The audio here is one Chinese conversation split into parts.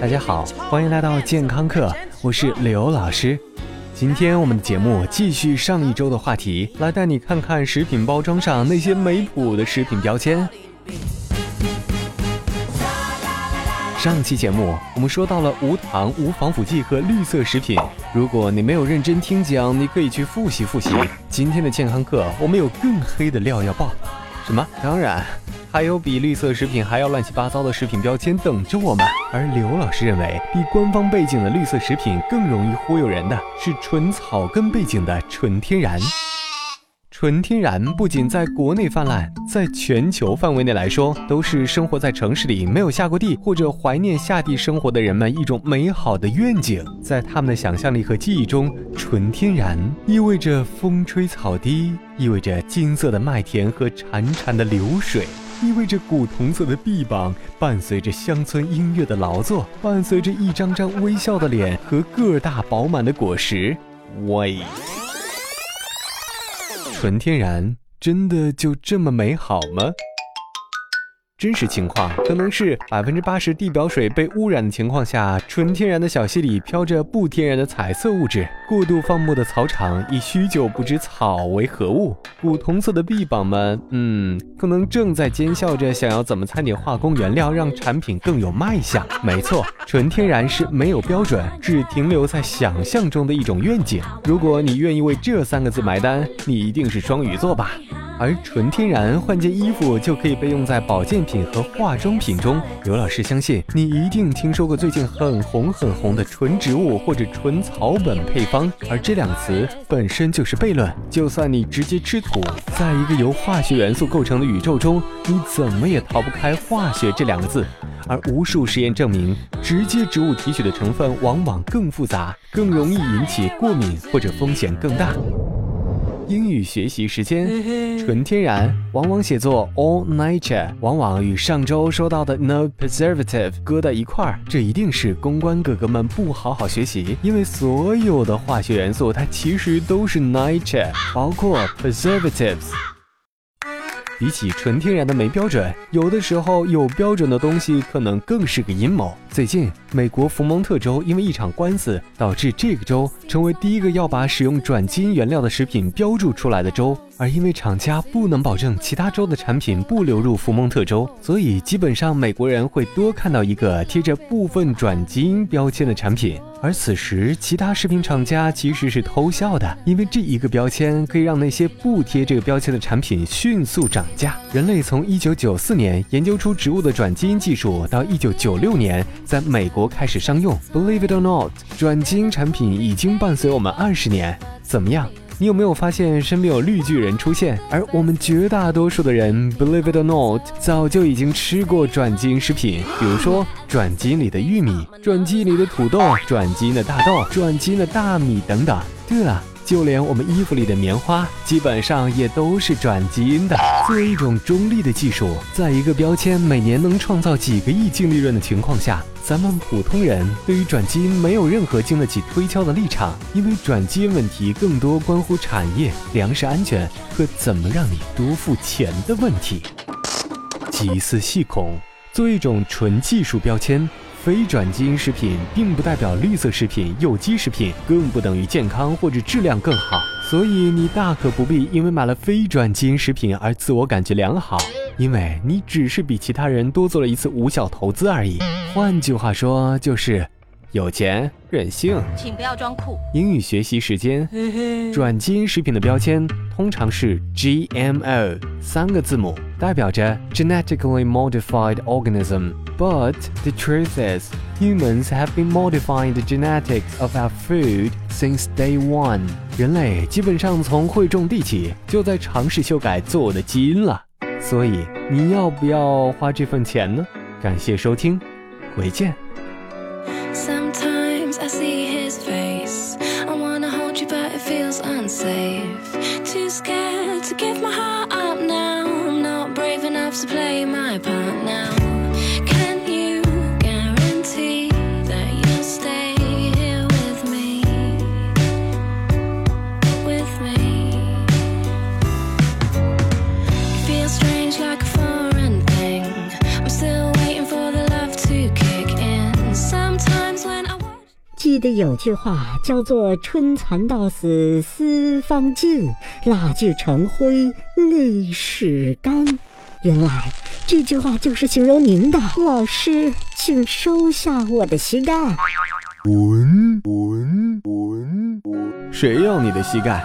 大家好，欢迎来到健康课，我是刘老师。今天我们的节目继续上一周的话题，来带你看看食品包装上那些没谱的食品标签。上期节目我们说到了无糖、无防腐剂和绿色食品。如果你没有认真听讲，你可以去复习复习。今天的健康课我们有更黑的料要爆。什么？当然。还有比绿色食品还要乱七八糟的食品标签等着我们。而刘老师认为，比官方背景的绿色食品更容易忽悠人的是纯草根背景的纯天然。纯天然不仅在国内泛滥，在全球范围内来说，都是生活在城市里没有下过地或者怀念下地生活的人们一种美好的愿景。在他们的想象力和记忆中，纯天然意味着风吹草低，意味着金色的麦田和潺潺的流水。意味着古铜色的臂膀，伴随着乡村音乐的劳作，伴随着一张张微笑的脸和个大饱满的果实。喂，纯天然真的就这么美好吗？真实情况可能是百分之八十地表水被污染的情况下，纯天然的小溪里飘着不天然的彩色物质；过度放牧的草场已许久不知草为何物；古铜色的臂膀们，嗯，可能正在奸笑着想要怎么掺点化工原料，让产品更有卖相。没错，纯天然是没有标准，只停留在想象中的一种愿景。如果你愿意为这三个字买单，你一定是双鱼座吧。而纯天然换件衣服就可以被用在保健品和化妆品中。刘老师相信你一定听说过最近很红很红的纯植物或者纯草本配方，而这两个词本身就是悖论。就算你直接吃土，在一个由化学元素构成的宇宙中，你怎么也逃不开化学这两个字。而无数实验证明，直接植物提取的成分往往更复杂，更容易引起过敏或者风险更大。英语学习时间，纯天然往往写作 all nature，往往与上周说到的 no preservative 搁在一块儿，这一定是公关哥哥们不好好学习，因为所有的化学元素它其实都是 nature，包括 preservatives。比起纯天然的没标准，有的时候有标准的东西可能更是个阴谋。最近，美国福蒙特州因为一场官司，导致这个州成为第一个要把使用转基因原料的食品标注出来的州。而因为厂家不能保证其他州的产品不流入福蒙特州，所以基本上美国人会多看到一个贴着部分转基因标签的产品。而此时，其他食品厂家其实是偷笑的，因为这一个标签可以让那些不贴这个标签的产品迅速涨价。人类从1994年研究出植物的转基因技术，到1996年在美国开始商用。Believe it or not，转基因产品已经伴随我们二十年。怎么样？你有没有发现身边有绿巨人出现？而我们绝大多数的人，believe it or not，早就已经吃过转基因食品，比如说转基因里的玉米、转基因里的土豆、转基因的大豆、转基因的大米等等。对了。就连我们衣服里的棉花，基本上也都是转基因的。作为一种中立的技术，在一个标签每年能创造几个亿净利润的情况下，咱们普通人对于转基因没有任何经得起推敲的立场，因为转基因问题更多关乎产业、粮食安全和怎么让你多付钱的问题。集思细恐，作为一种纯技术标签。非转基因食品并不代表绿色食品、有机食品，更不等于健康或者质量更好。所以你大可不必因为买了非转基因食品而自我感觉良好，因为你只是比其他人多做了一次无效投资而已。换句话说，就是有钱任性。请不要装酷。英语学习时间，转基因食品的标签通常是 GMO 三个字母，代表着 genetically modified organism。But the truth is, humans have been modifying the genetics of our food since day one. 人类基本上从会种地起就在尝试修改做的基因了。所以你要不要花这份钱呢？感谢收听，回见。Face. I wanna hold you, but it feels unsafe. Too scared to give my heart up now. I'm not brave enough to play my part 记得有句话叫做“春蚕到死丝方尽，蜡炬成灰泪始干”。原来这句话就是形容您的。老师，请收下我的膝盖。滚滚滚，谁要你的膝盖？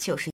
就是。